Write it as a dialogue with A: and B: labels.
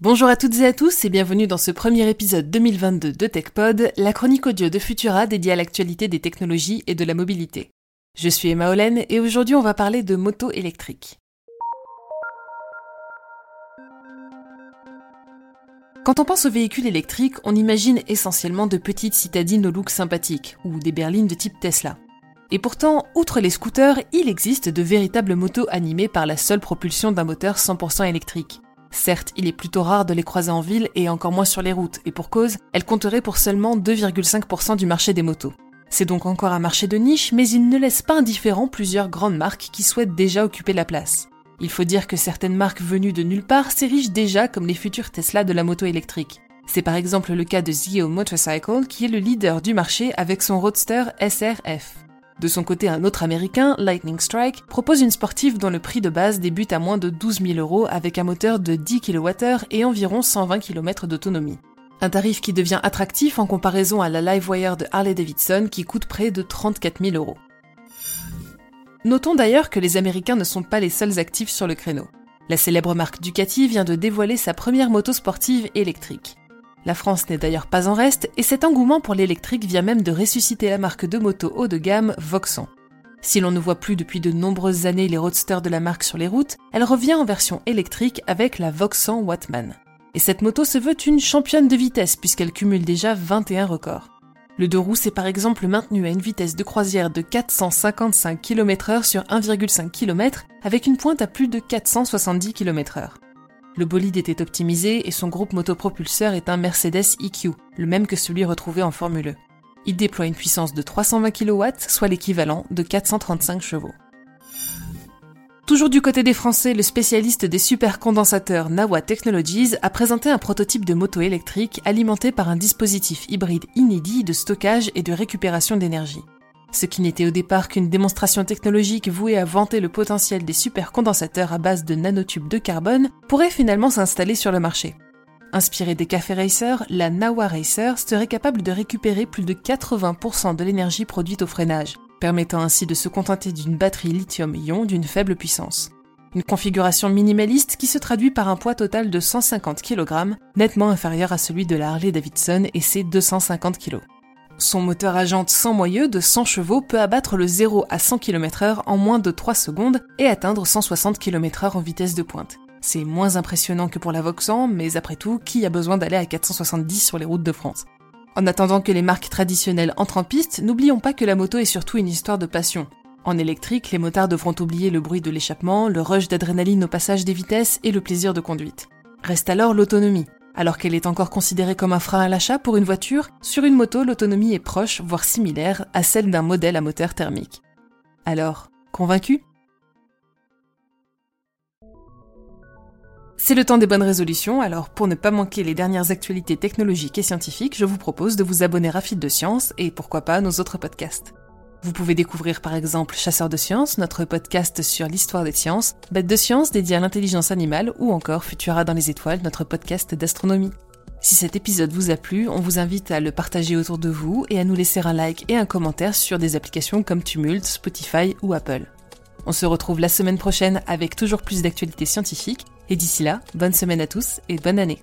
A: Bonjour à toutes et à tous et bienvenue dans ce premier épisode 2022 de TechPod, la chronique audio de Futura dédiée à l'actualité des technologies et de la mobilité. Je suis Emma Olen et aujourd'hui on va parler de moto électrique. Quand on pense aux véhicules électriques, on imagine essentiellement de petites citadines au look sympathique ou des berlines de type Tesla. Et pourtant, outre les scooters, il existe de véritables motos animées par la seule propulsion d'un moteur 100% électrique. Certes, il est plutôt rare de les croiser en ville et encore moins sur les routes, et pour cause, elles compteraient pour seulement 2,5% du marché des motos. C'est donc encore un marché de niche, mais il ne laisse pas indifférent plusieurs grandes marques qui souhaitent déjà occuper la place. Il faut dire que certaines marques venues de nulle part s'érigent déjà comme les futurs Tesla de la moto électrique. C'est par exemple le cas de Zio Motorcycle qui est le leader du marché avec son roadster SRF. De son côté, un autre américain, Lightning Strike, propose une sportive dont le prix de base débute à moins de 12 000 euros avec un moteur de 10 kWh et environ 120 km d'autonomie. Un tarif qui devient attractif en comparaison à la Livewire de Harley Davidson qui coûte près de 34 000 euros. Notons d'ailleurs que les Américains ne sont pas les seuls actifs sur le créneau. La célèbre marque Ducati vient de dévoiler sa première moto sportive électrique. La France n'est d'ailleurs pas en reste, et cet engouement pour l'électrique vient même de ressusciter la marque de moto haut de gamme Voxon. Si l'on ne voit plus depuis de nombreuses années les roadsters de la marque sur les routes, elle revient en version électrique avec la Voxon Wattman. Et cette moto se veut une championne de vitesse puisqu'elle cumule déjà 21 records. Le deux roues s'est par exemple maintenu à une vitesse de croisière de 455 km/h sur 1,5 km avec une pointe à plus de 470 km/h. Le bolide était optimisé et son groupe motopropulseur est un Mercedes EQ, le même que celui retrouvé en Formule E. Il déploie une puissance de 320 kW, soit l'équivalent de 435 chevaux. Toujours du côté des Français, le spécialiste des supercondensateurs Nawa Technologies a présenté un prototype de moto électrique alimenté par un dispositif hybride inédit de stockage et de récupération d'énergie. Ce qui n'était au départ qu'une démonstration technologique vouée à vanter le potentiel des supercondensateurs à base de nanotubes de carbone pourrait finalement s'installer sur le marché. Inspirée des cafés Racer, la Nawa Racer serait capable de récupérer plus de 80% de l'énergie produite au freinage, permettant ainsi de se contenter d'une batterie lithium-ion d'une faible puissance. Une configuration minimaliste qui se traduit par un poids total de 150 kg, nettement inférieur à celui de la Harley Davidson et ses 250 kg. Son moteur à jantes sans moyeu de 100 chevaux peut abattre le 0 à 100 km/h en moins de 3 secondes et atteindre 160 km/h en vitesse de pointe. C'est moins impressionnant que pour la Vauxhall, mais après tout, qui a besoin d'aller à 470 sur les routes de France? En attendant que les marques traditionnelles entrent en piste, n'oublions pas que la moto est surtout une histoire de passion. En électrique, les motards devront oublier le bruit de l'échappement, le rush d'adrénaline au passage des vitesses et le plaisir de conduite. Reste alors l'autonomie. Alors qu'elle est encore considérée comme un frein à l'achat pour une voiture, sur une moto, l'autonomie est proche, voire similaire, à celle d'un modèle à moteur thermique. Alors, convaincu? C'est le temps des bonnes résolutions, alors pour ne pas manquer les dernières actualités technologiques et scientifiques, je vous propose de vous abonner à Fil de Science et pourquoi pas nos autres podcasts. Vous pouvez découvrir par exemple Chasseurs de sciences, notre podcast sur l'histoire des sciences, Bête de science dédié à l'intelligence animale ou encore Futura dans les étoiles, notre podcast d'astronomie. Si cet épisode vous a plu, on vous invite à le partager autour de vous et à nous laisser un like et un commentaire sur des applications comme Tumult, Spotify ou Apple. On se retrouve la semaine prochaine avec toujours plus d'actualités scientifiques et d'ici là, bonne semaine à tous et bonne année.